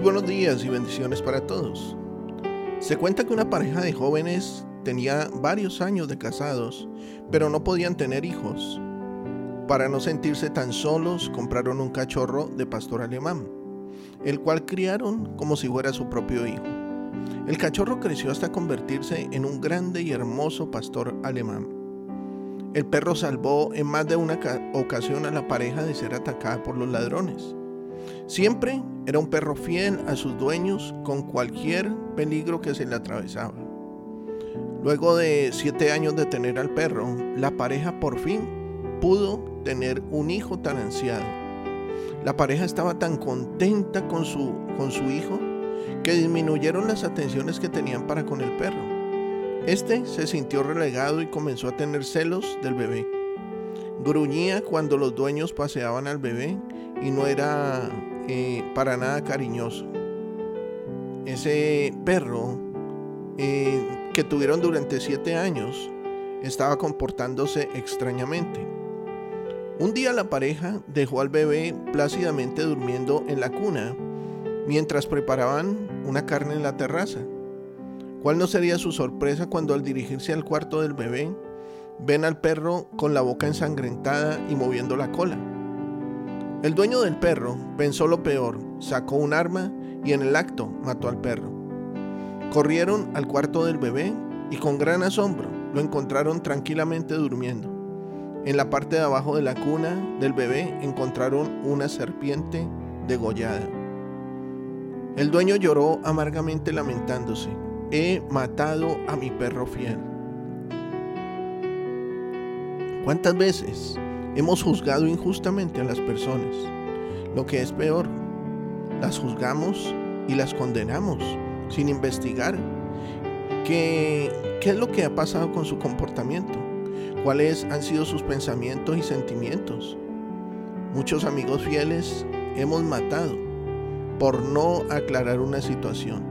Buenos días y bendiciones para todos. Se cuenta que una pareja de jóvenes tenía varios años de casados, pero no podían tener hijos. Para no sentirse tan solos, compraron un cachorro de pastor alemán, el cual criaron como si fuera su propio hijo. El cachorro creció hasta convertirse en un grande y hermoso pastor alemán. El perro salvó en más de una ocasión a la pareja de ser atacada por los ladrones. Siempre era un perro fiel a sus dueños con cualquier peligro que se le atravesaba. Luego de siete años de tener al perro, la pareja por fin pudo tener un hijo tan ansiado. La pareja estaba tan contenta con su, con su hijo que disminuyeron las atenciones que tenían para con el perro. Este se sintió relegado y comenzó a tener celos del bebé. Gruñía cuando los dueños paseaban al bebé y no era eh, para nada cariñoso. Ese perro eh, que tuvieron durante siete años estaba comportándose extrañamente. Un día la pareja dejó al bebé plácidamente durmiendo en la cuna mientras preparaban una carne en la terraza. ¿Cuál no sería su sorpresa cuando al dirigirse al cuarto del bebé ven al perro con la boca ensangrentada y moviendo la cola? El dueño del perro pensó lo peor, sacó un arma y en el acto mató al perro. Corrieron al cuarto del bebé y con gran asombro lo encontraron tranquilamente durmiendo. En la parte de abajo de la cuna del bebé encontraron una serpiente degollada. El dueño lloró amargamente lamentándose he matado a mi perro fiel. ¿Cuántas veces hemos juzgado injustamente a las personas? Lo que es peor, las juzgamos y las condenamos sin investigar qué, es lo que ha pasado con su comportamiento, cuáles han sido sus pensamientos y sentimientos. Muchos amigos fieles hemos matado por no aclarar una situación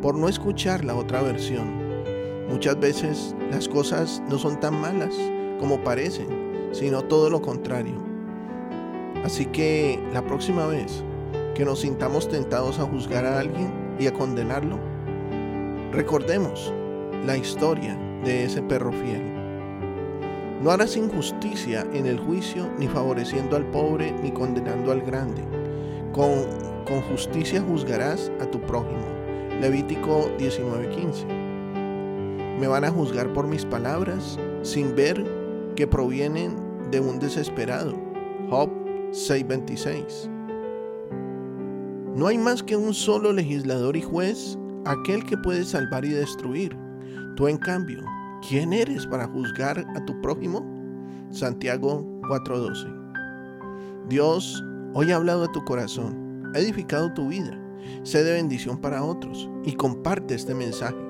por no escuchar la otra versión. Muchas veces las cosas no son tan malas como parecen, sino todo lo contrario. Así que la próxima vez que nos sintamos tentados a juzgar a alguien y a condenarlo, recordemos la historia de ese perro fiel. No harás injusticia en el juicio, ni favoreciendo al pobre, ni condenando al grande. Con, con justicia juzgarás a tu prójimo Levítico 19:15. Me van a juzgar por mis palabras sin ver que provienen de un desesperado. Job 6:26. No hay más que un solo legislador y juez, aquel que puede salvar y destruir. Tú en cambio, ¿quién eres para juzgar a tu prójimo? Santiago 4:12. Dios hoy ha hablado a tu corazón, ha edificado tu vida sé de bendición para otros y comparte este mensaje.